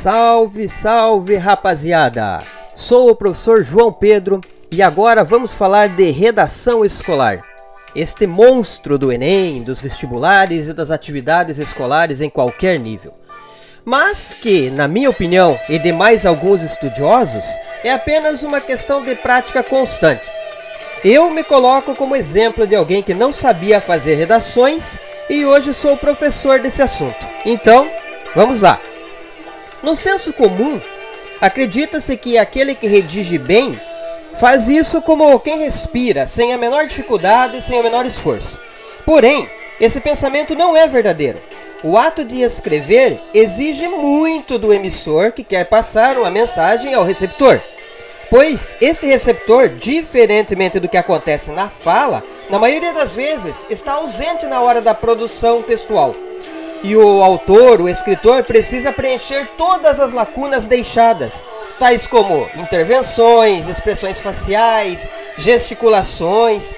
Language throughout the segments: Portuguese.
Salve, salve rapaziada! Sou o professor João Pedro e agora vamos falar de redação escolar. Este monstro do Enem, dos vestibulares e das atividades escolares em qualquer nível. Mas que, na minha opinião e de mais alguns estudiosos, é apenas uma questão de prática constante. Eu me coloco como exemplo de alguém que não sabia fazer redações e hoje sou professor desse assunto. Então, vamos lá! No senso comum, acredita-se que aquele que redige bem faz isso como quem respira, sem a menor dificuldade e sem o menor esforço. Porém, esse pensamento não é verdadeiro. O ato de escrever exige muito do emissor que quer passar uma mensagem ao receptor. Pois este receptor, diferentemente do que acontece na fala, na maioria das vezes está ausente na hora da produção textual. E o autor, o escritor, precisa preencher todas as lacunas deixadas, tais como intervenções, expressões faciais, gesticulações.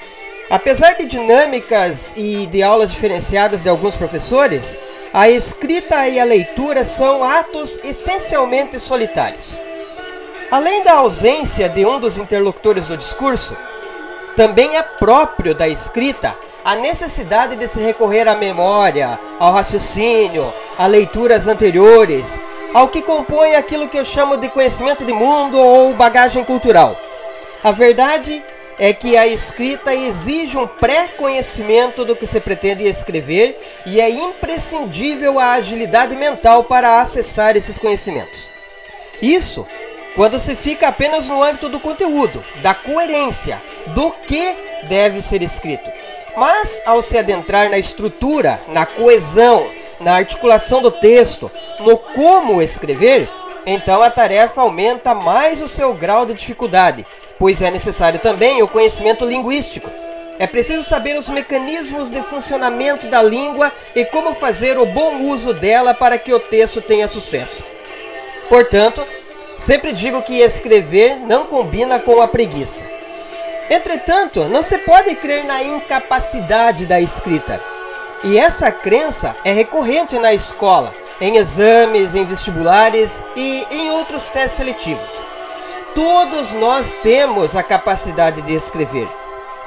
Apesar de dinâmicas e de aulas diferenciadas de alguns professores, a escrita e a leitura são atos essencialmente solitários. Além da ausência de um dos interlocutores do discurso, também é próprio da escrita a necessidade de se recorrer à memória, ao raciocínio, a leituras anteriores, ao que compõe aquilo que eu chamo de conhecimento de mundo ou bagagem cultural. A verdade é que a escrita exige um pré-conhecimento do que se pretende escrever e é imprescindível a agilidade mental para acessar esses conhecimentos. Isso quando se fica apenas no âmbito do conteúdo, da coerência, do que deve ser escrito. Mas ao se adentrar na estrutura, na coesão, na articulação do texto, no como escrever, então a tarefa aumenta mais o seu grau de dificuldade, pois é necessário também o conhecimento linguístico. É preciso saber os mecanismos de funcionamento da língua e como fazer o bom uso dela para que o texto tenha sucesso. Portanto, sempre digo que escrever não combina com a preguiça. Entretanto, não se pode crer na incapacidade da escrita. E essa crença é recorrente na escola, em exames, em vestibulares e em outros testes seletivos. Todos nós temos a capacidade de escrever.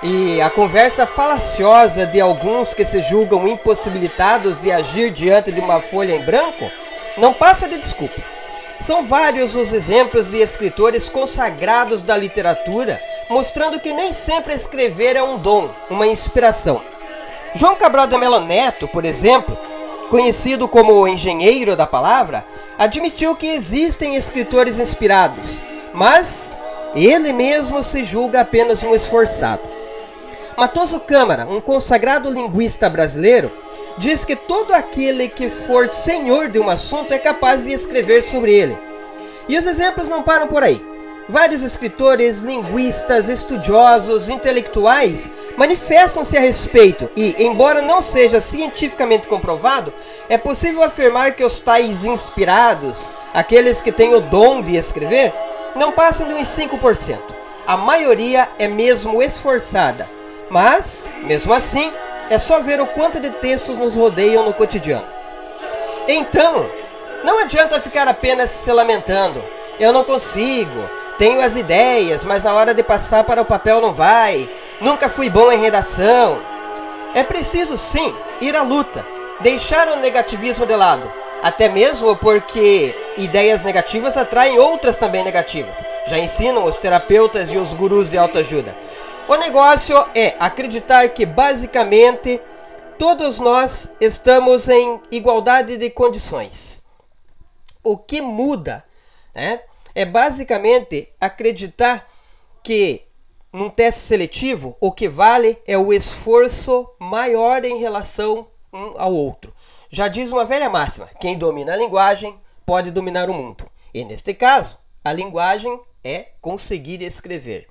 E a conversa falaciosa de alguns que se julgam impossibilitados de agir diante de uma folha em branco não passa de desculpa. São vários os exemplos de escritores consagrados da literatura, mostrando que nem sempre escrever é um dom, uma inspiração. João Cabral de Melo Neto, por exemplo, conhecido como o engenheiro da palavra, admitiu que existem escritores inspirados, mas ele mesmo se julga apenas um esforçado. Matoso Câmara, um consagrado linguista brasileiro, diz que todo aquele que for senhor de um assunto é capaz de escrever sobre ele. E os exemplos não param por aí. Vários escritores, linguistas, estudiosos, intelectuais manifestam-se a respeito e, embora não seja cientificamente comprovado, é possível afirmar que os tais inspirados, aqueles que têm o dom de escrever, não passam de uns 5%. A maioria é mesmo esforçada, mas, mesmo assim, é só ver o quanto de textos nos rodeiam no cotidiano. Então, não adianta ficar apenas se lamentando. Eu não consigo, tenho as ideias, mas na hora de passar para o papel não vai. Nunca fui bom em redação. É preciso sim ir à luta, deixar o negativismo de lado, até mesmo porque ideias negativas atraem outras também negativas. Já ensinam os terapeutas e os gurus de autoajuda. O negócio é acreditar que basicamente todos nós estamos em igualdade de condições. O que muda né, é basicamente acreditar que num teste seletivo o que vale é o esforço maior em relação um ao outro. Já diz uma velha máxima: quem domina a linguagem pode dominar o mundo. E neste caso, a linguagem é conseguir escrever.